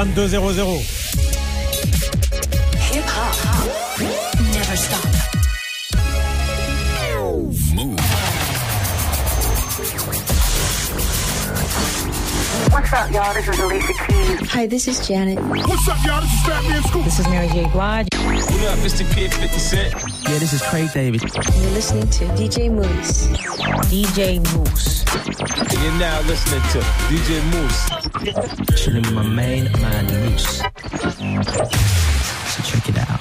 22-0-0. Never stop. What's up, y'all? This is Alicia Keys. Hi, this is Janet. What's up, y'all? This is Fatman Scoop. This is Mary J. Blige. What up, Mr. Kid 50 Cent? Yeah, this is Craig David. You're listening to DJ Mouss. DJ Mouss. You're now listening to DJ Mouss. Chilling with my main man, Moose. So check it out.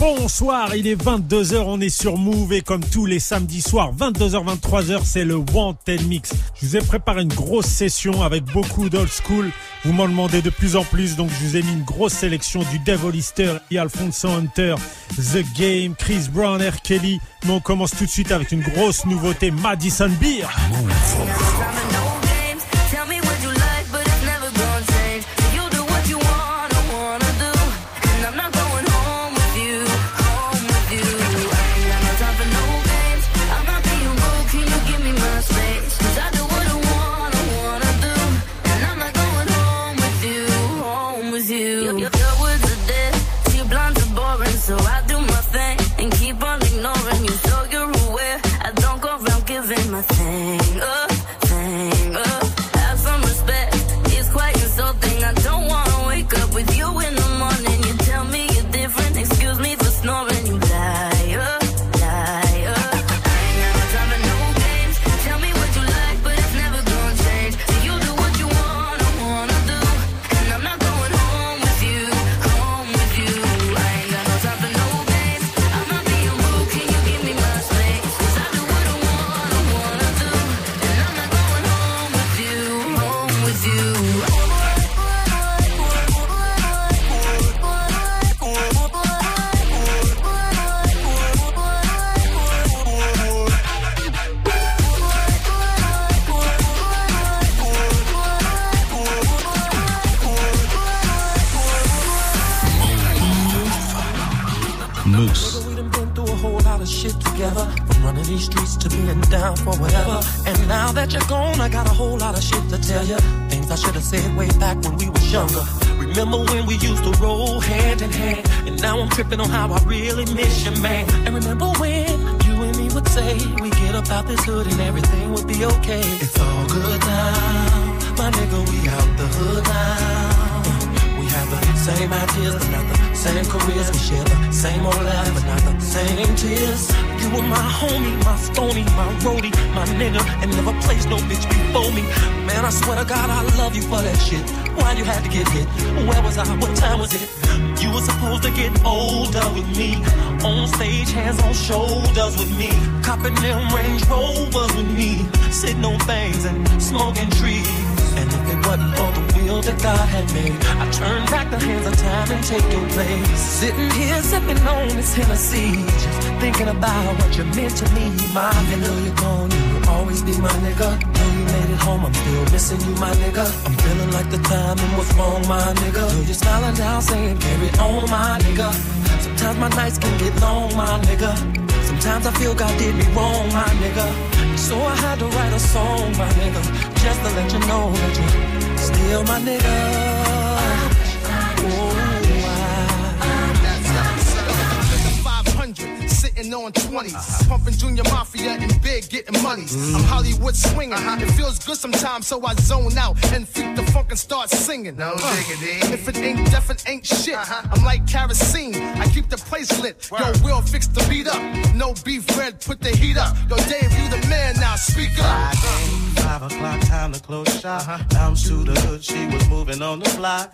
Bonsoir, il est 22h, on est sur Move et comme tous les samedis soirs, 22h, 23h, c'est le Wanted Mix. Je vous ai préparé une grosse session avec beaucoup d'old school. Vous m'en demandez de plus en plus, donc je vous ai mis une grosse sélection du Devil Easter et Alfonso Hunter, The Game, Chris Brown, R. Kelly. Mais on commence tout de suite avec une grosse nouveauté, Madison Beer. Turn back the hands of time and take your place. Sitting here sipping on this Hennessy, just thinking about what you meant to me, my nigga. Though you're gone, you will always be my nigga. Though you made it home, I'm still missing you, my nigga. I'm feeling like the time and what's wrong, my nigga. Though you're smiling down, saying carry on, my nigga. Sometimes my nights can get long, my nigga. Sometimes I feel God did me wrong, my nigga. So I had to write a song, my nigga, just to let you know that you're still my nigga. 500, sitting on 20s. Pumping Junior Mafia and big, getting monies. I'm Hollywood swinging. Uh-huh. It feels good sometimes, so I zone out and freak the funk and start singing. No uh, diggity. If it ain't deaf, it ain't shit. Uh-huh. I'm like kerosene. I keep the place lit. Yo, Will fix the beat up. No beef red, put the heat up. Yo, Dave, you the man now. Speak up. Five o'clock, time to close shop. Uh-huh. Bounce to the hood, she was moving on the block.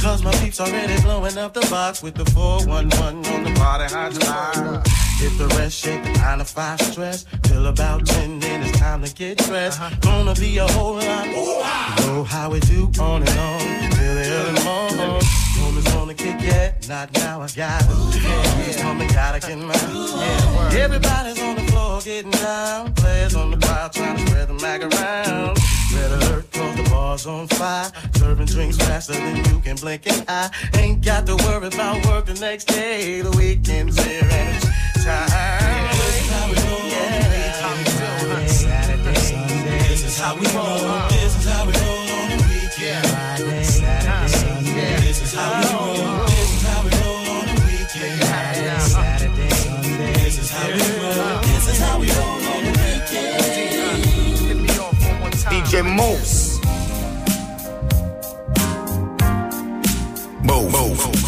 Cause my peeps already blowing up the box with the 411 on the body hotline. Hit the rest, shake the 9 to 5 stress. Till about 10, then it's time to get dressed. Gonna be a whole lot. You know how we do on and on. Till the early morning. Homies wanna kick it, not now I got it. Yeah, yeah. Coming, gotta get mine. Yeah. Everybody's on the floor getting down. Players on the crowd trying to spread the mag around. Red alert, Bars on fire, serving drinks faster than you can blink an eye. Ain't got to worry about work the next day. The weekend's here and it's time. How we roll. This is how we roll on the weekend. Friday, Saturday, Sunday. This is how we roll. This is how we roll on the weekend. Friday, Saturday, Sunday. This is how we roll. This is how we roll on the weekend. DJ Mouss. Oh.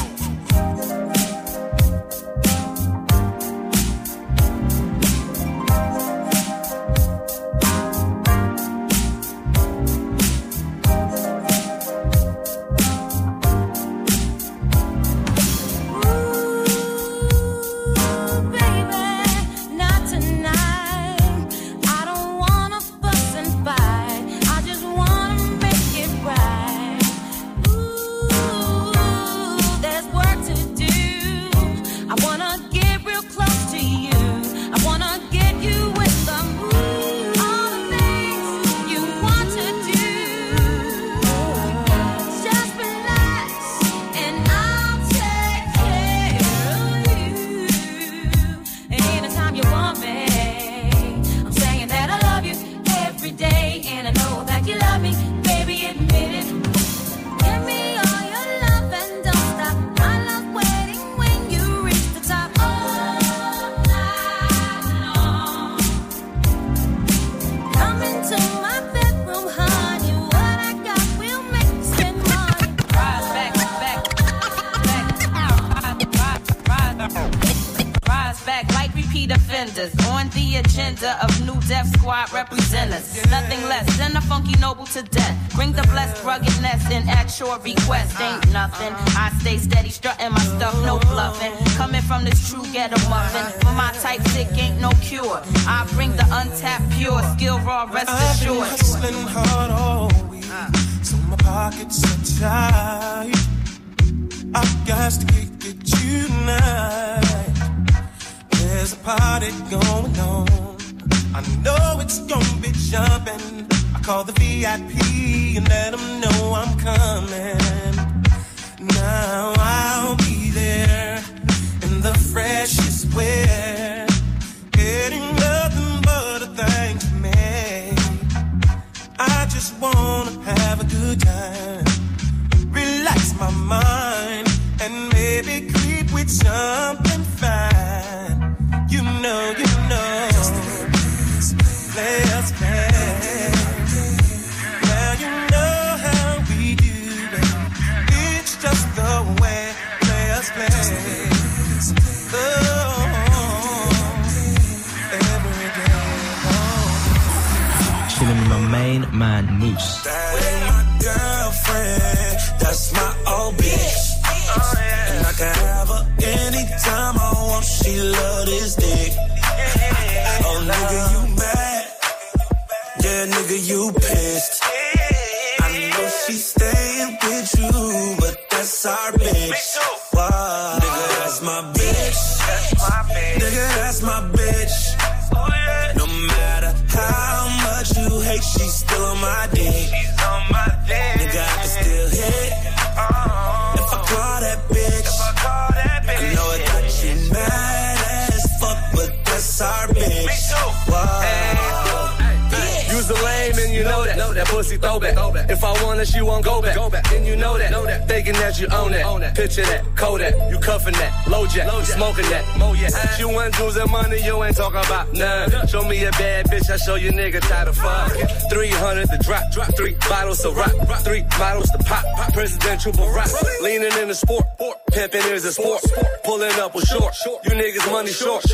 She want jewels and money, you ain't talking about none. Show me a bad bitch, I show you nigga tired of fuck. 300 to drop. drop Three bottles of rock. Three bottles to pop. Pop presidential Barack. Leaning in the sport. Pimping is a sport. Pulling up with short. You niggas money short.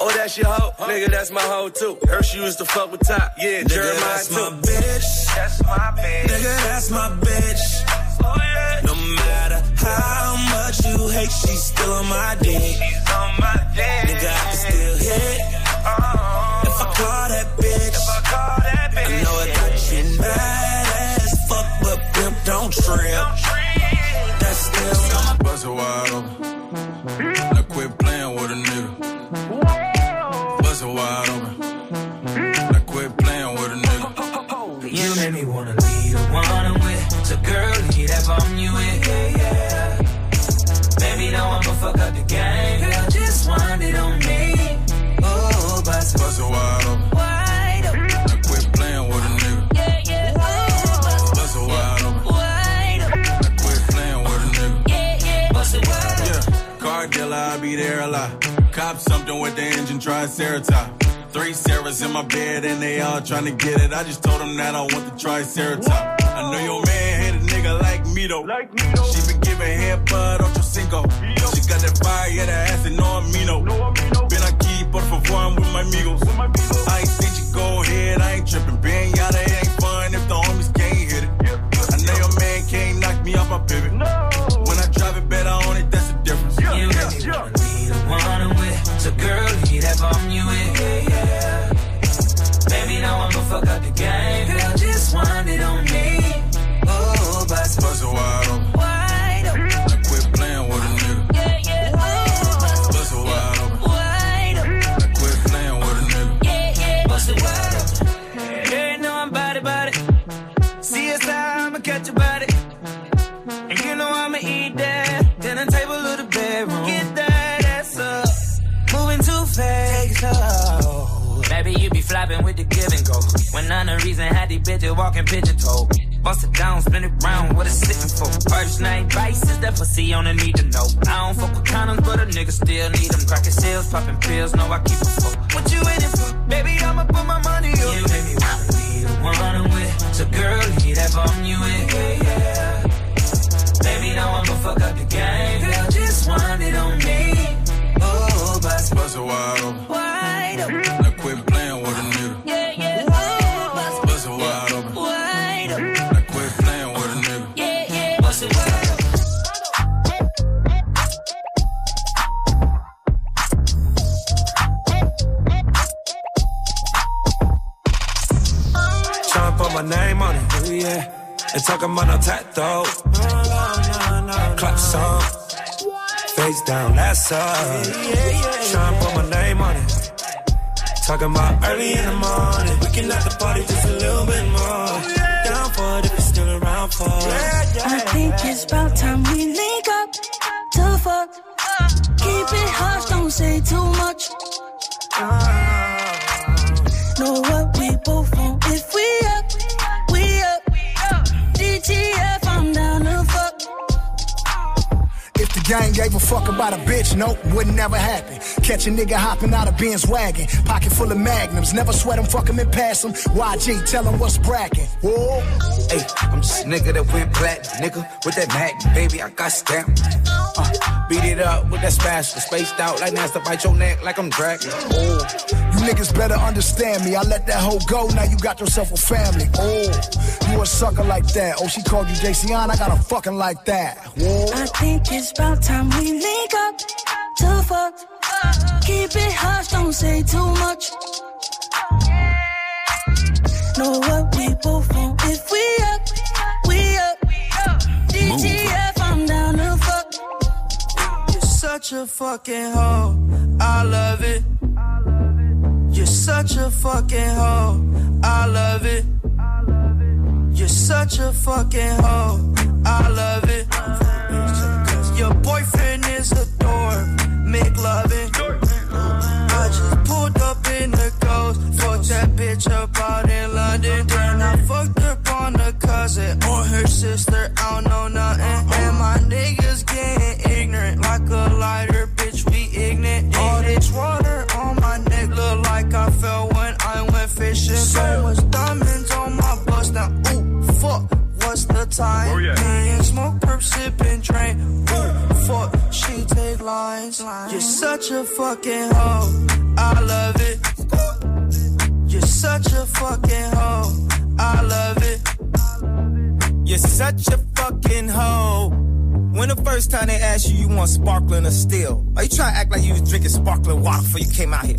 Oh, that's your hoe? Nigga, that's my hoe too. Her she used to fuck with top. Yeah, Nigga, Jeremiah that's too. my bitch. That's my bitch. Nigga, that's my bitch. Oh, no matter how much you hate, she's still on my dick. She's on my dick. Nigga, I can still hit. Oh. If I call that bitch, if I call that bitch, I know it got you mad as fuck, but pimp don't trip. That's still Bust it wide open. Something with the engine, triceratops. Three Sarahs in my bed and they all trying to get it. I just told them that I want the triceratops. I know your man hate a nigga like me though. Like me though. She been giving head bud on your cinco. She got that fire, yeah, that ass and no amino. Been aquí, por favor, I'm with my amigos. I ain't seen you go ahead, I ain't tripping. Being yada, it ain't fun if the homies can't hit it. I know your man can't knock me off my pivot. When fuck up the game. Bitches walking pigeon toe. Bust it down, spin it round, what it's sitting for. First name prices, that pussy on the need to know. I don't fuck with condoms, but a nigga still need them. Cracking sales, popping pills, know I keep Put my name on it. Talking about early in the morning. We can let the party just a little bit more. Down for it if still around for it. I think it's about time we link bitch, nope, wouldn't never happen. Catch a nigga hopping out of Benz wagon, pocket full of magnums. Never sweat him, fuck him and pass him. YG, tell him what's bracking. Whoa. Hey, I'm just a nigga that went black, nigga, with that mag, baby, I got stamped. Uh, beat it up with that spatula, spaced out like Nasty bite your neck like I'm dragging. Oh, You niggas better understand me. I let that hoe go, now you got yourself a family. Oh, you a sucker like that. Oh, she called you JC I got a fucking like that. Whoa. I think it's about time we link up to fuck. Keep it hush, don't say too much. Know what we both want if we up, we up. DTF, I'm down to fuck. You're such a fucking hoe. I love it. You're such a fucking hoe. I love it. You're such a fucking hoe. I love it. Your boyfriend loving. I just pulled up in the ghost. Fucked that bitch up out in London. Then I fucked up on a cousin or her sister. I don't know nothing. And my niggas getting ignorant like a lighter, bitch. We ignorant. All this water on my neck look like I fell when I went fishing. So much diamonds What's the time? Oh, Me and smoke, perp, sipping, drain. Ooh, fuck. She take lines. You're such a fucking hoe. I love it. You're such a fucking hoe. I love it. You're such a fucking hoe. When the first time they asked you, you want sparkling or still? Are you trying to act like you was drinking sparkling water before you came out here?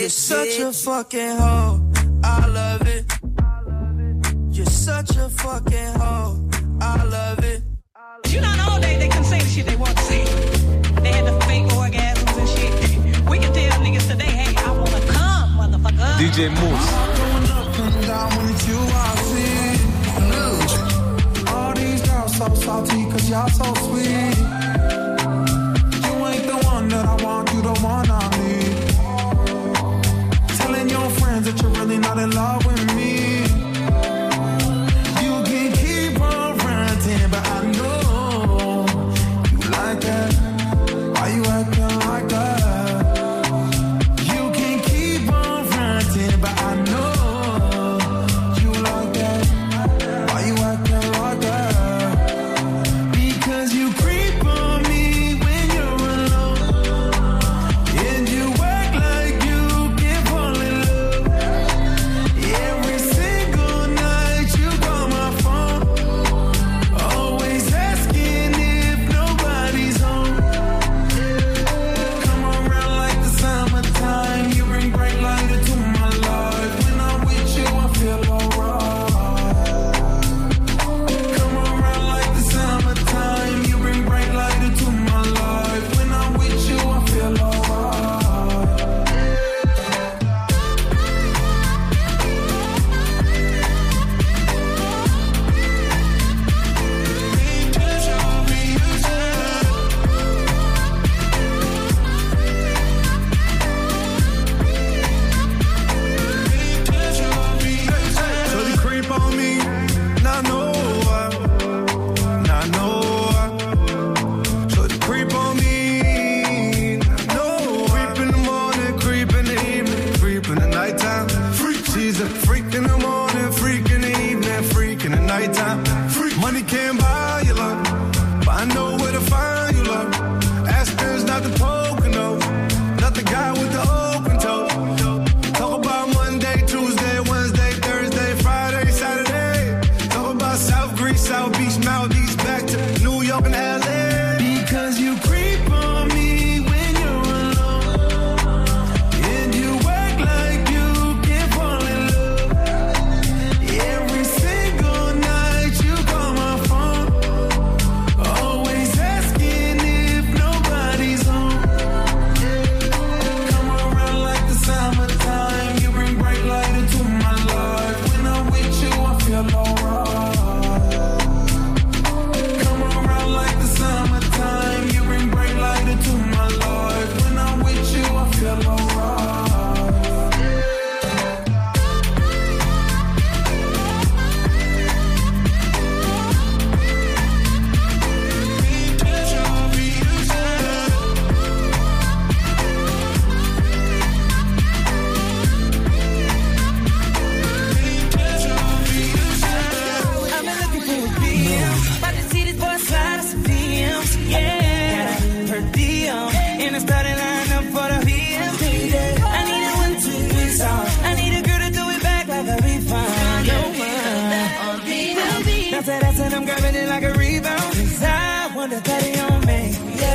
You're such a fucking hoe. I love it. You're such a fucking hoe. I love it. You know, all day they can say the shit they want to say. They had the fake orgasms and shit. We can tell niggas today, hey, I wanna come, motherfucker. DJ Mouss. All these girls so salty cause y'all so sweet. You ain't the one that I want, you the one I that you're really not in love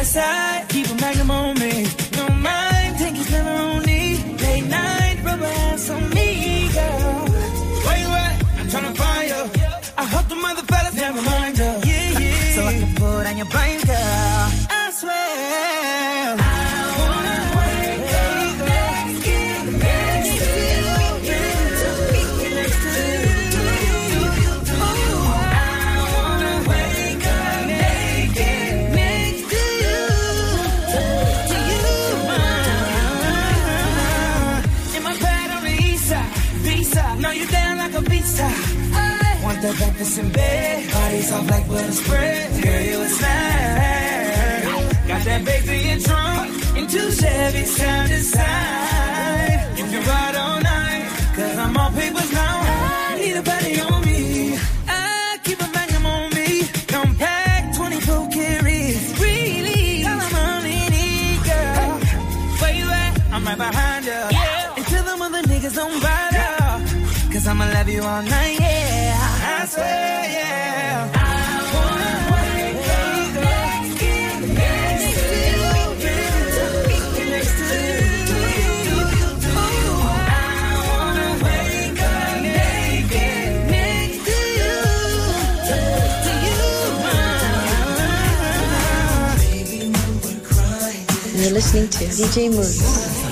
side, keep a Magnum on me, No mind, think it's kinda lonely. Late night, rubber ass on me, girl. Where you at? I'm tryna find you. I hope the mother fellas never mind you. Yeah, yeah. So I can put on your blind, girl. I swear. the breakfast in bed. Bodies off like butter spread. Girl, you a snack. Got that baby in trunk. in two Chevys time to side. You can ride all night. Cause I'm all papers now. I need a body on me. I keep a magnum on me. Come back 24 carries. Really, all I'm only need, girl. Where you at? I'm right behind you. Yeah. And tell them other niggas don't bother. Cause I'ma love you all night. listening to DJ Mouss.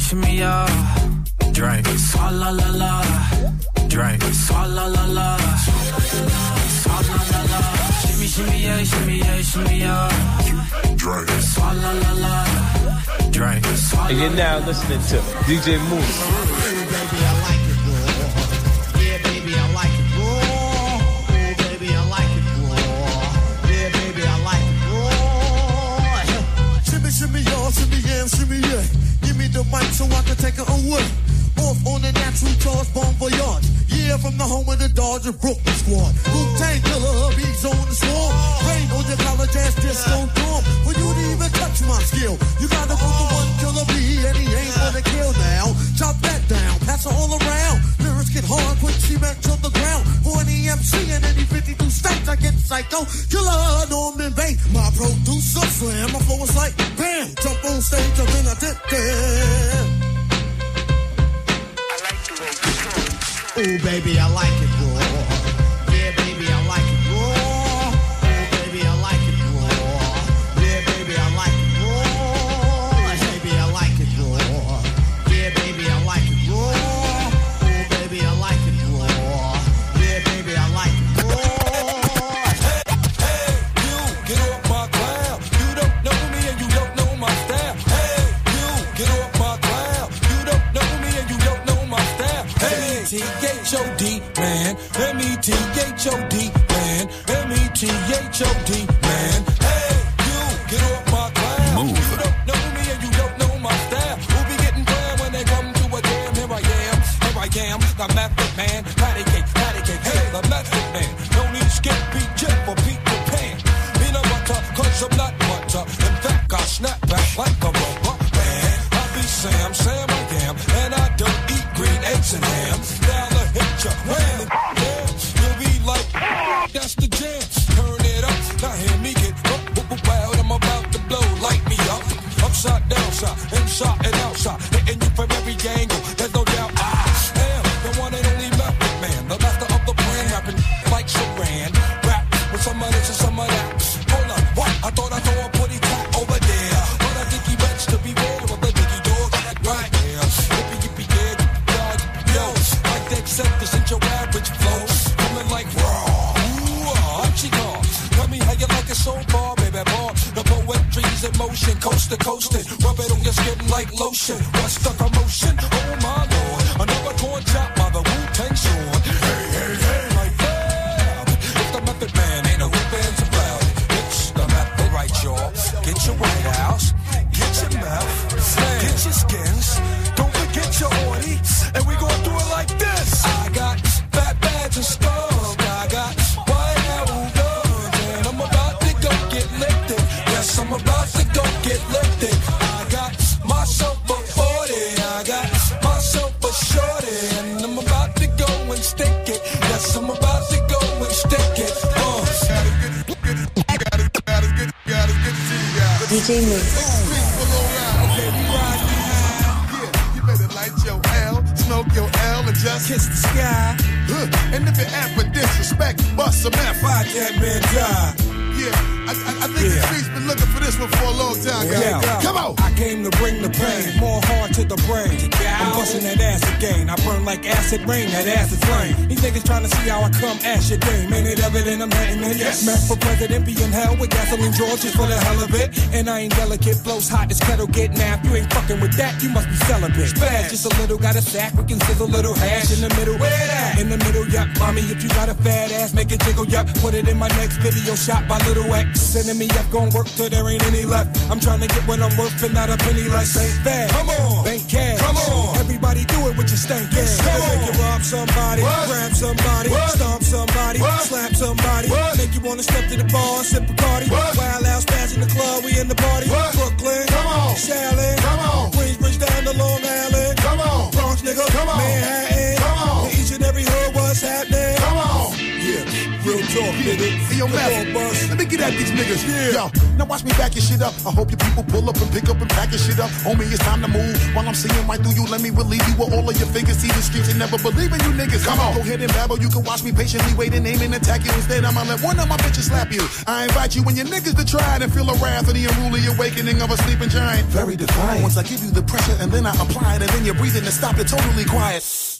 Yeah, shimmy. Drink. Swalla la la. Drink. Swalla la la. Swalla la la. Shimmy, shimmy, yeah, shimmy, yeah, shimmy, yeah. Drink. Swalla la la. Drink. And you're now listening to DJ Mouss. M-E-T-H-O-D, man. M-E-T-H-O-D, man. M-E-T-H-O-D, DJ Mouss. Smoke your L, and just kiss the sky. Huh. And if for disrespect, bust some man die. Yeah, I, I, I think the streets been looking for this one for a long time, guys. Yeah. Come on. I came to bring the pain, more hard to the brain. I'm busting that ass again. I burn like acid rain, that ass is flame. These niggas trying to see how I come ash your game. Ain't it evident I'm hitting it? Yes. Mac for president, be in hell with gasoline draws just for the hell of it. And I ain't delicate, flows hot as kettle get napped. You ain't fucking with that, you must be celibate. Spaz, just a little, got a sack, we can sizzle a little hash in the middle. Where that? In the middle, yup. Mommy, if you got a fat ass, make it jiggle, yup. Put it in my next video shot by Little X. Sending me up, gon' work till there ain't any left. I'm trying to get what I'm worth and not a penny less. Ain't fast. Come on. Bank cash. Come on. Everybody do it with your stank ass. Make you rob somebody, grab somebody, stomp somebody, slap somebody, make you wanna step to the bar, sip a party. Wild out, spaz in the club, we in the party. Brooklyn, come on. Shaolin, come on. Queensbridge down to Long Island, come on. Bronx, nigga, come on. Manhattan, come on. Each and every hood, what's happening? Come on. Yeah, real talk, nigga. See your Come on, boss. Let me get at these niggas. Yo, now watch me back your shit up. I hope your people pull up and pick up and pack your shit up. Homie, it's time to move. While I'm seeing right through you, let me relieve you with all of your fingers. See the streets and never believe in you niggas. Come on, go ahead and babble. You can watch me patiently wait and aim and attack you. Instead, I'ma let one of my bitches slap you. I invite you and your niggas to try it and feel the wrath of the unruly awakening of a sleeping giant. Very defiant. Once I give you the pressure and then I apply it and then you're breathing and stop it totally quiet.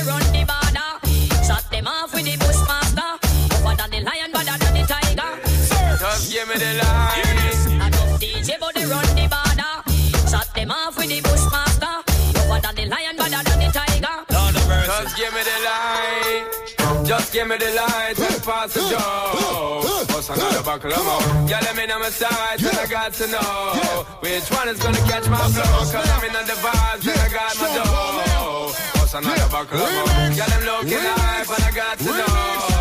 DJ body run the border. Shut them off with the bushmaster. Over than the lion, better than the tiger. Just give me the line. Enough DJ body run the border. Shut them off with the bushmaster. Over than the lion, better than the tiger. Just give me the light. Just give me the light and pass the joe. Bust another buckle of more. Yeah, let me know my side, and I got to know which one is gonna catch my flow. Cause I'm in on the vibes, and I got my dough. Another buckle of more. Yeah, them looking hype, and I got to know.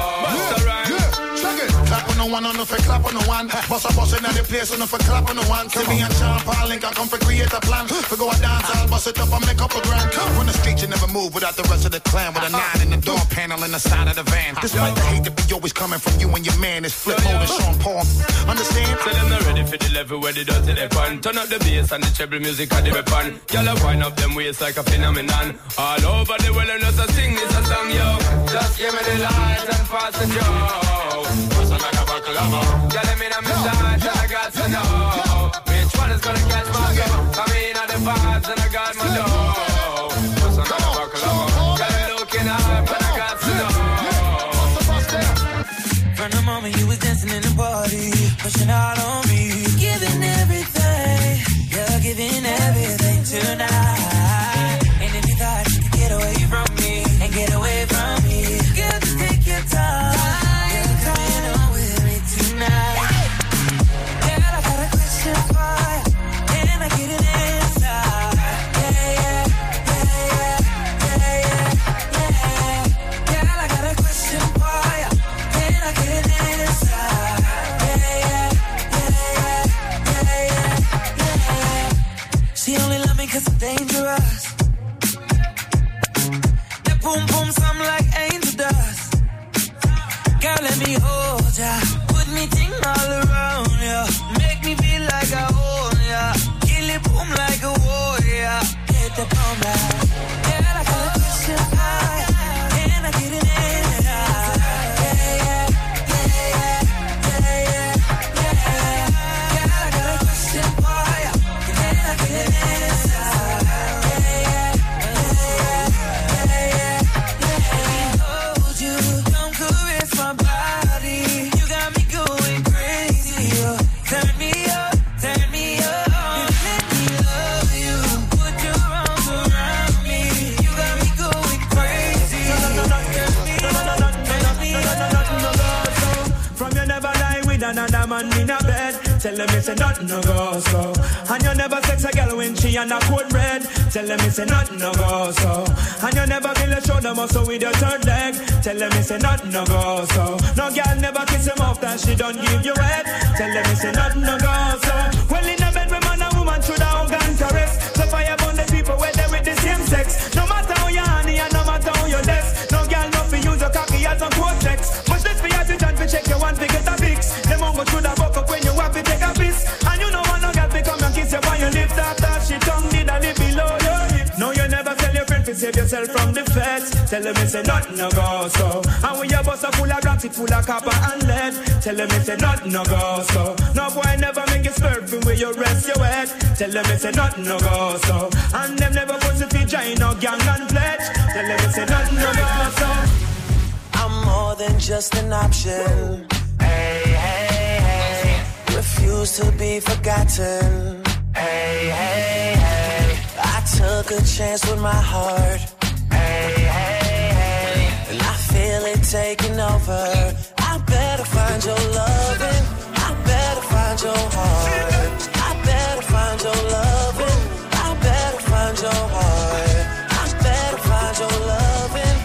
On the one, on the for clap on the one. Boss a boss in the place, on the for clap on the one. Me and Sean Paul Link, I come for create a plan. For go a dance, I'll bust it up and make up a grand. Come from the street, you never move without the rest of the clan. With a uh-huh. nine in the door panel in the side of the van. Uh-huh. Despite the hate that be always coming from you and your man, it's flip mode and Sean Paul. Understand? Say them not ready for the level where they dirty they pan. Turn up the bass and the treble music at the weapon. Y'all wind up them waist like a phenomenon. All over the world and just a sing this a song, yo. Just give me the light and pass the joe. Buckle more. Y'all let me know my and I got to know which one is gonna catch my go. I'm in on the vibes and I got my dough. Bust another buckle of more. Y'all looking hype and I got to know. From the moment you was dancing in the party, pushing out on me, giving everything, you're giving everything tonight. That she don't give you head. Tell them it's nothing no go so. Well in a bed with man and woman should have organ caress. So fire burn the people where they with the same sex. No matter how you honey and no matter how you less. No girl no fi use your cocky as a cortex. Much less for oxygen fi check your one fi get a fix. Them on go should have buck up when you have to take a piss. And you know want no girl fi come and kiss you on your lips after she tongue did a lip below your hip. No you never tell your friend to save yourself from the feds. Tell them it's a nothing no go so. And when your bus a full of it full of copper and lead. Tell them it's a nothing no go so. No boy never make you slurping where you rest your head. Tell them it's a nothing no go so. And them never put the join no gang and pledge. Tell them it's a nothing no go so. I'm more than just an option. Hey, hey, hey. Refuse to be forgotten. Hey, hey, hey. I took a chance with my heart. Taking over. I better find your loving. I better find your heart. I better find your loving. I better find your heart. I better find your loving.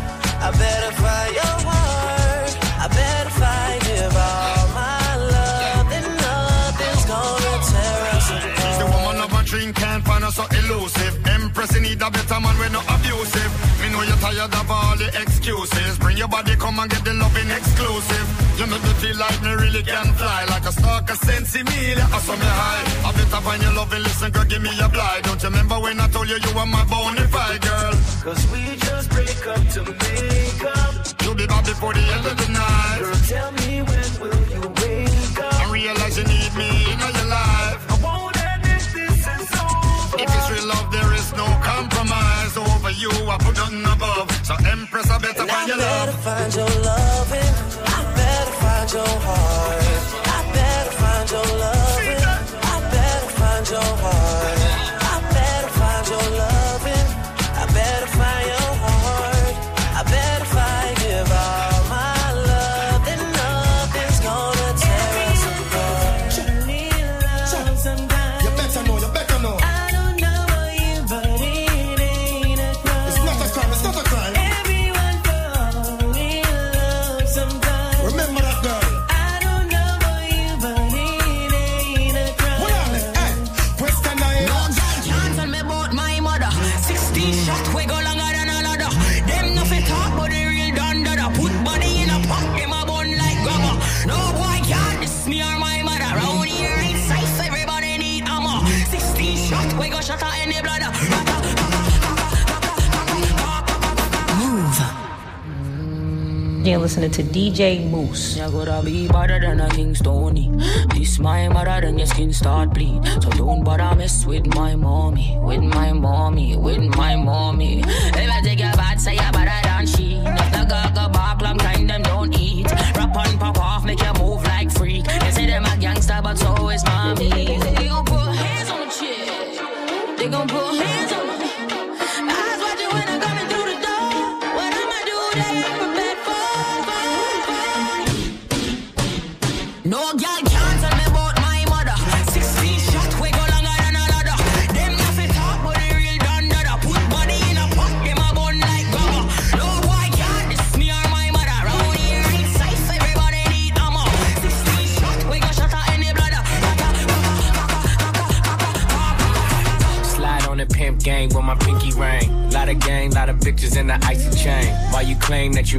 I better find your heart. I better find give all my love. Nothing's gonna tear us She's the woman of a dream, can't find her so elusive. Empress, you need a better man, we're not abusive. Me know you're tired of all the excuses. Bring your body, come and get the loving exclusive. You make me feel like me really can fly. Like a stalker, sense me, I saw me high. I better find your loving, listen, girl, give me a blind. Don't you remember when I told you you were my bona fide girl? Cause we just break up to make up. You'll be back before the end of the night. Girl, tell me when will you wake up? I realize you need me in your life. I won't admit this is over. If it's real love, there is no compromise. Over you, I put nothing above. So Empress, I better And find your better love. To DJ Mouss. You gotta be better than a King Stony. This my mother, then your skin start bleed. So don't bother mess with my mommy, with my mommy, with my mommy. If I take your bad, say you better than she. If the gaga bark, long time them don't eat. Rap on, pop off, make you move like freak. They say them a gangster, but so is mommy.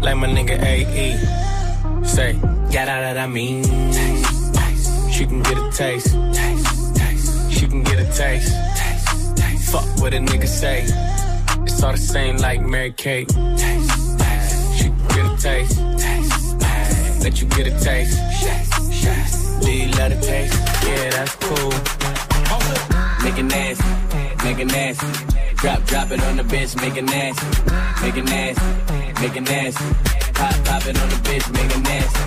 like my nigga AE. Say, got out that I mean. Taste, taste. She can get a taste. Taste, taste. She can get a taste. Taste, taste. Fuck what a nigga say. It's all the same like Mary Kate. Taste, taste. She can get a taste. Taste, taste. Let you get a taste. Taste, taste. Do you love the taste? Yeah, that's cool. Make it nasty, make it nasty. Drop, drop it on the bitch, make it nasty. Make it nasty, make it nasty. Pop, pop it on the bitch, make it nasty.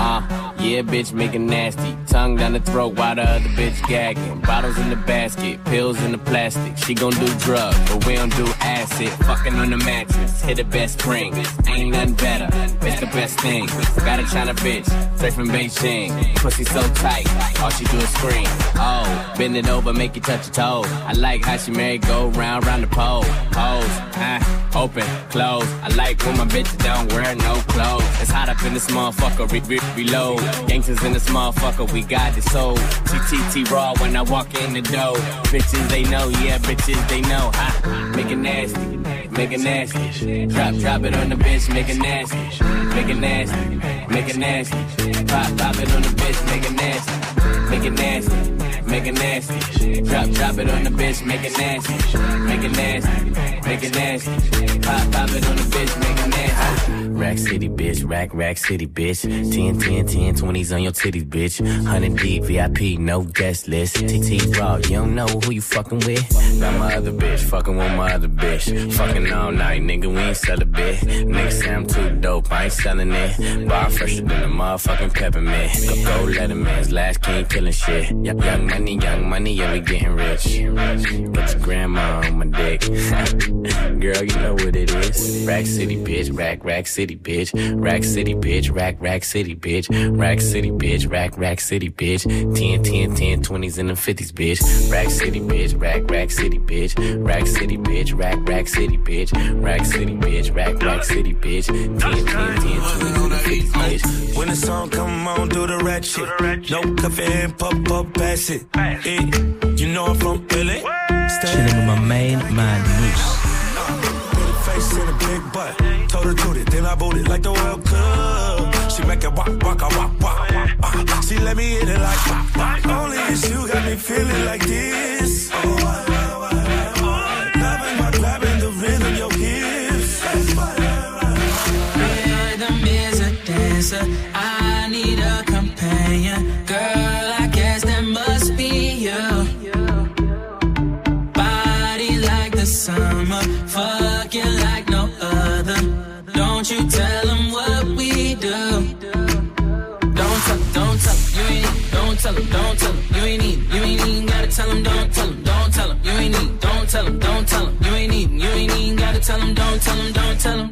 Uh, yeah, bitch, make it nasty. Tongue down the throat while the other bitch gagging. Bottles in the basket, pills in the plastic. She gon' do drugs, but we don't do acid. Fucking on the mattress, hit the best spring. Ain't nothing better, it's the best thing. Got a China bitch, straight from Beijing. Pussy so tight, all she do is scream. Oh, bend it over, make you touch your toe. I like how she merry go round, round the pole. Pose, ah, open, close. I like when my bitches don't wear no clothes. It's hot up in this motherfucker, re- re- reload. Gangsters in this motherfucker, we got the soul. TTT raw when I walk in the door. Bitches they know, yeah, bitches they know. Make it nasty, make it nasty. Drop, drop it on the bitch, make it nasty, make it nasty, make it nasty. Pop, pop it on the bitch, make it nasty, make it nasty, make it nasty. Drop, drop it on the bitch, make it nasty, make it nasty, make it nasty. Pop, pop it on the bitch, make it nasty. Rack City, bitch, rack, rack city, bitch. 10, 10, 10, 20s on your titties, bitch. 100 deep, VIP, no guest list. TT Raw, you don't know who you fucking with. Got my other bitch, fucking with my other bitch. Fucking all night, nigga, we ain't sell a bit. Nigga say I'm too dope, I ain't selling it. Bar fresher than a motherfucking peppermint. Go, go Letterman's last king killing shit. Y- young money, young money, yeah, we getting rich. Get your grandma on my dick. Girl, you know what it is. Rack City, bitch, rack, rack city, bitch. Rack City, bitch, rack, rack city, bitch. Rack City, bitch, rack, rack city, bitch. 10, 10, 10, 20s and the 50s, bitch. Rack City, bitch, rack, rack city, bitch. Rack City, bitch, rack, rack city, bitch. Rack City, bitch, rack, rack city, bitch. 10, 10, 10, 20s and the 50s, bitch. When the song come on, do the rat shit. No coffee and pop up, pass it. Eh, you know I'm from Philly. Chilling with my main man, Mouss. Pretty face and a big butt. Told her to it, then I booted like the World Cup. She make it walk, walk, walk, walk, walk, walk. She let me hit it like walk, walk. Only if you got me feeling like this. Oh, I need a companion. Girl, I guess that must be you. Body like the summer. Fucking like no other. Don't you tell them what we do. Don't tell 'em, don't tell you ain't. Don't tell don't tell you ain't need. You ain't even gotta tell don't tell don't tell you ain't need. Don't tell don't tell you ain't even. You ain't even gotta tell don't tell don't tell.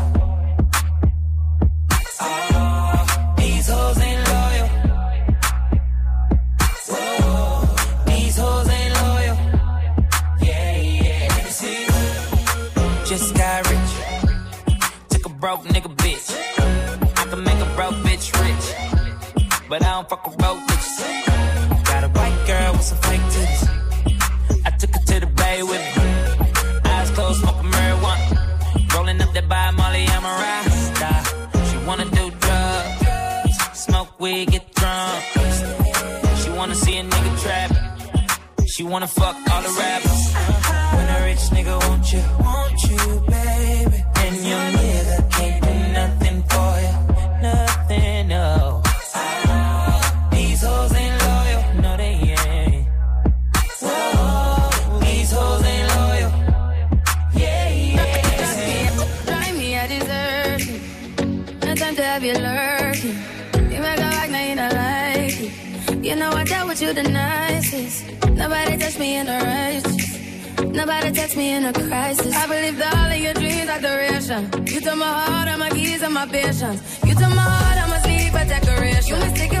These hoes ain't loyal. Whoa, these hoes ain't loyal. Yeah, yeah, see. Just got rich. Took a broke nigga bitch. I can make a broke bitch rich. But I don't fuck with broke bitches. Got a white girl with some fake wanna do drugs, smoke weed, get drunk. She wanna see a nigga trap. She wanna fuck all the rappers. When a rich nigga want you, want you, baby. With you the nicest. Nobody touched me in a righteous. Nobody touched me in a crisis. I believed all of your dreams are duration. You took my heart, all my keys, and my patience. You took my heart, I my sleep, a decoration. You mistaken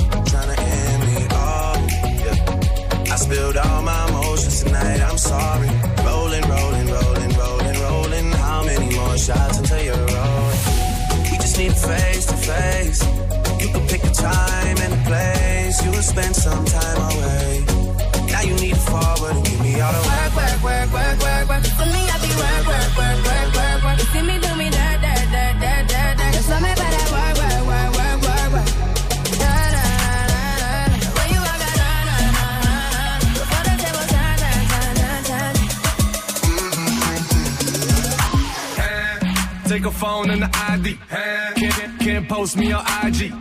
face. You can pick a time and a place. You will spend some time away. Now you need to forward and give me all the Work, work, work, work, work, work. For me, I be work, work, work, work, work, work. You see me do me dirt, dirt, dirt, dirt, dirt, dirt. Just tell me about that work, work, work, work, work, work. Na, na, na, na, na. When you walk out, na, na, na, na, na. Before the table turn, turn, turn, turn, turn. Take a phone and the ID. Can't post me on IG.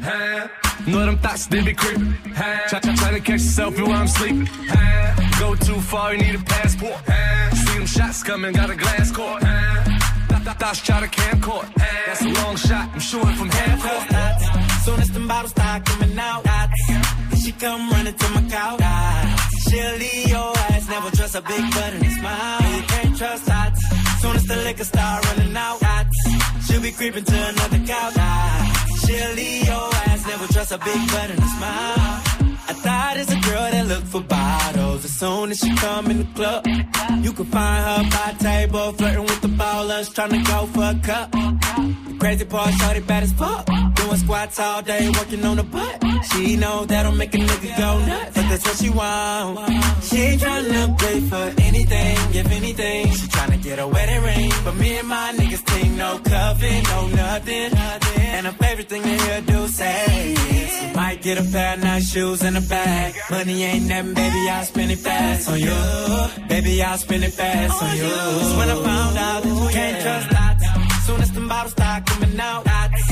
Know them thoughts, they be creeping. Try, try, try to catch yourself while I'm sleeping. Go too far, you need a passport. See them shots coming, got a glass court. Th- th- Thoughts try to camcord. That's a long shot, I'm shooting from half court. Soon as them bottles start coming out, dots, she come running to my couch. She'll leave your ass, never trust a big butt and a smile. You can't trust dots. Soon as the liquor start running out, dots, she'll be creeping to another couch. Dots. She'll your ass, never trust a big butt and a smile. I thought it's a girl that look for bottles. As soon as she come in the club, you can find her by table, flirting with the ballers, trying to go for a cup. Crazy part, shorty bad as fuck. Doing squats all day, working on the butt. She know that'll make a nigga go nuts, but that's what she want. She ain't tryna pay for anything, if anything. She tryna get a wedding ring, but me and my niggas think no cuffing, no nothing. And her favorite thing to hear do say is, you might get a pair of nice shoes and a bag. Money ain't nothing, baby, I'll spend it fast on you. Baby, I'll spend it fast on you. That's when I found out that you can't trust dots. Soon as the bottles start coming out, dots.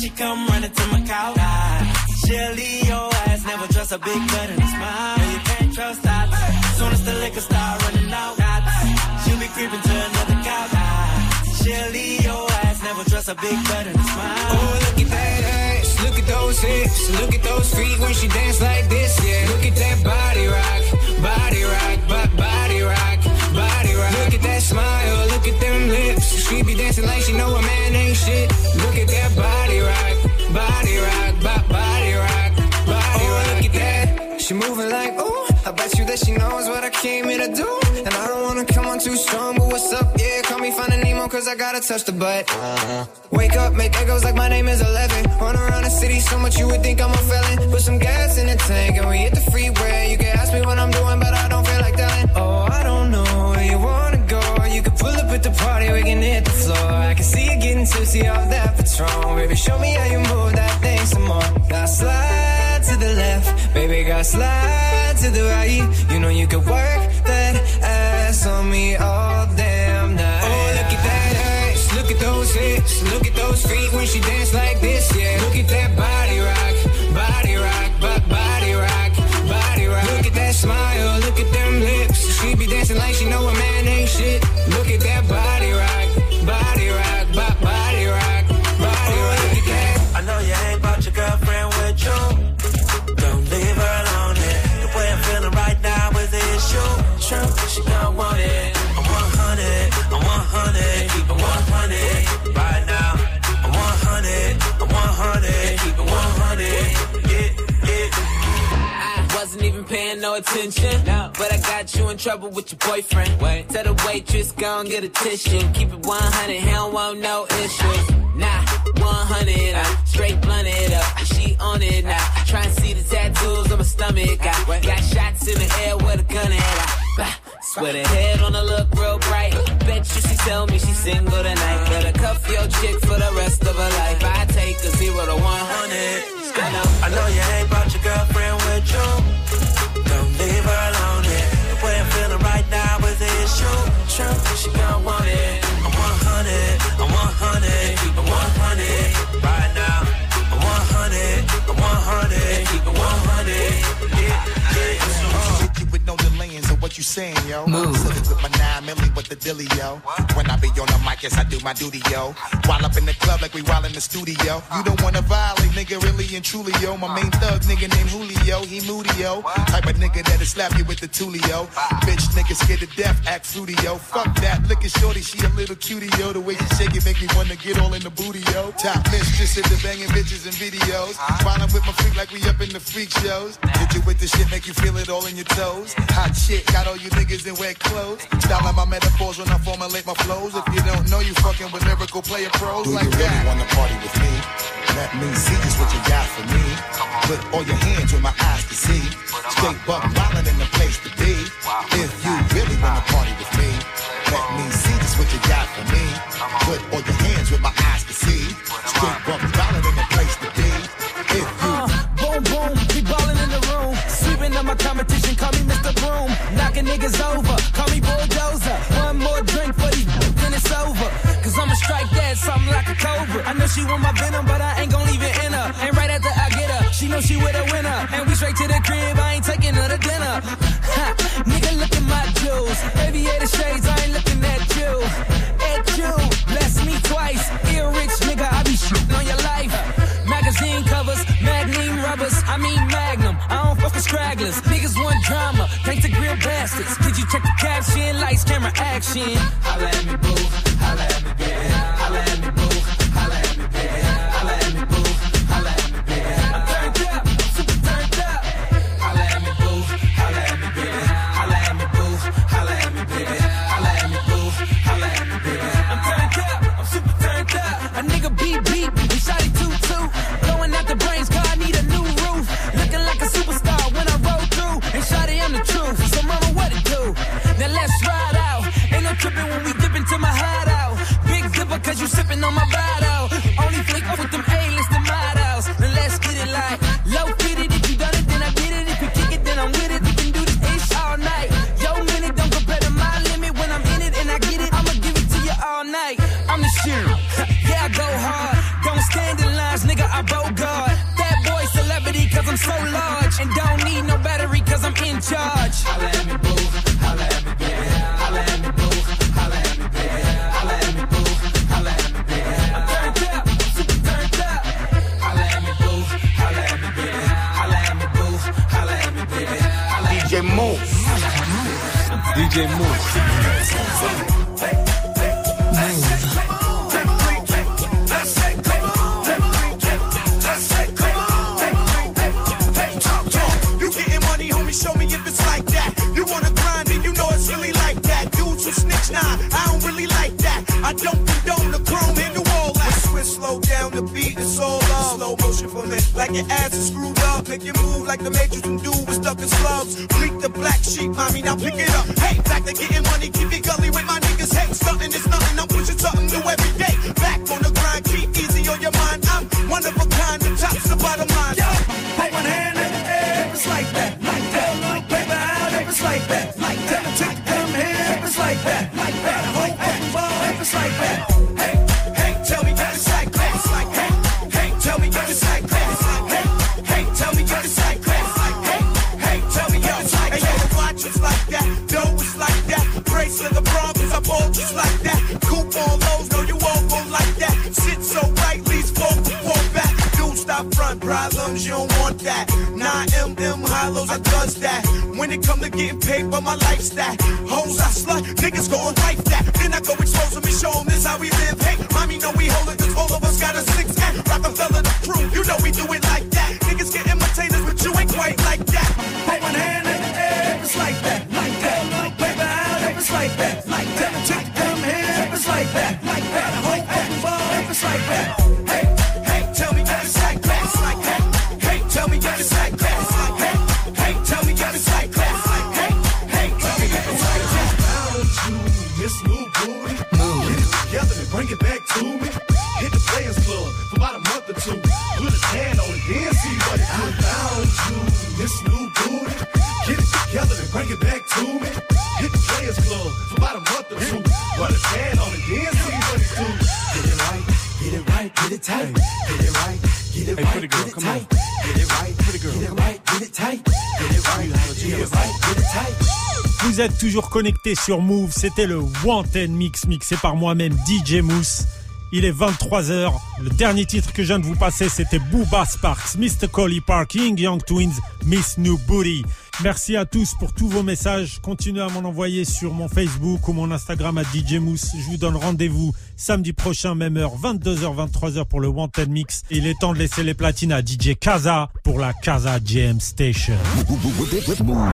She come running to my couch. dots. She'll leave your ass, never trust a big butt and a smile. Yeah, you can't trust dots. Soon as the liquor start running out, dots. She'll be creeping to another couch. dots. She'll leave your ass, never trust a big butt and a smile. Oh, look at that ass. Look at those hips. Look at those feet when she dance like this. Yeah, look at that body rock. Body rock. Body rock. Body rock. Look at that smile. At. She be dancing like she know a man ain't shit. Look at that body rock. Body rock. bo- Body rock. Body oh, rock. Look at that. She moving like, ooh. I bet you that she knows what I came here to do. And I don't wanna come on too strong, but what's up? Yeah, call me finding Nemo, cause I gotta touch the butt. Uh-huh. Wake up, make echoes like my name is 11. Run around the city so much you would think I'm a felon. Put some gas in the tank and we hit the freeway. You can ask me what I'm doing, but I don't feel like telling. Oh, I at the party, we can hit the floor. I can see you getting tipsy off that Patron. Baby, show me how you move that thing some more. Now slide to the left, baby, got slide to the right. You know you could work that ass on me all damn night. Oh, look at that ass, look at those hips, look at those feet when she dance like this. Yeah, look at that body rock, body rock, bo- body rock, body rock. Look at that smile, look at them lips. She be dancing like she know a man ain't shit. Paying no attention. But I got you in trouble with your boyfriend. Wait. Tell the waitress, go and get a tissue. Keep it 100, he don't want no issues. Nah, 100, I straight blunt it up. She on it now. Try and see the tattoos on my stomach. I got shots in the air with a gun at. I, bah, swear the head on her look real bright. Bet you she tell me she's single tonight. Better cuff your chick for the rest of her life. I take a zero to 100. I know. I know you ain't brought your girlfriend with you. Don't leave her alone. Yeah. The way I'm feeling right now is the issue. True, she gon' want it. I'm 100, I'm 100, keep it 100 right now. I'm 100, I'm 100, keep it 100. Yeah, yeah. Hit you with no delaying, so what you saying, yo? Move. With the dilly, yo. When I be on the mic, yes, I do my duty, yo. While up in the club like we while in the studio. You don't wanna violate, nigga, really and truly, yo. My main thug, nigga named Julio, he moody, yo. Type of nigga that'll slap you with the tulio. Bitch, nigga scared to death, act fruity, yo. Fuck that, look at shorty, she a little cutie, yo. The way she shake it make me wanna get all in the booty, yo. Top mistress at the banging bitches and videos. Smiling with my freak like we up in the freak shows. Hit you with the shit, make you feel it all in your toes. Hot shit, got all you niggas in wet clothes. Styling my metaphors when I formulate my flows. If you don't know, you fucking with lyrical player pros Do like you really that. wanna party with me? Let me see just what you got for me. Put all your hands where my eyes can see. Straight buck violent in the place to be. If you really wanna party with me, let me see just what you got for me. Put all your hands where my eyes can see. Straight buck violent in the place to be. If you Uh, boom, boom, we ballin' in the room. Sweeping up my competition, call me Mr. Broom. Knocking niggas over, I know she want my venom, but I ain't gon' leave it in her. And right after I get her, she know she with a winner. And we straight to the crib, I ain't taking her to dinner. Ha, nigga, look at my jewels. Aviator shades, I ain't looking at you. At you, bless me twice. Ear rich, nigga, I be shitting on your life. Magazine covers, magnum rubbers, I mean magnum. I don't fuck with stragglers. Niggas want drama, thanks to grill bastards. Did you check the caption? Lights, camera, action. Holla at me, boo. come to get paid for my lifestyle. Hoes I slut, niggas going right toujours connecté sur Move. C'était le Wanted Mix mixé par moi-même DJ Mousse. Il est 23h. Le dernier titre que je viens de vous passer, c'était Booba Sparks, Mr. Collie Parking, Young Twins, Miss New Booty. Merci à tous pour tous vos messages. Continuez à m'en envoyer sur mon Facebook ou mon Instagram à DJ Mousse. Je vous donne rendez-vous samedi prochain, même heure, 22h, 23h pour le Wanted Mix. Il est temps de laisser les platines à DJ Kaza pour la Kaza GM Station.